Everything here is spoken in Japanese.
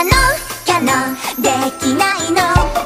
キャノキャノできないの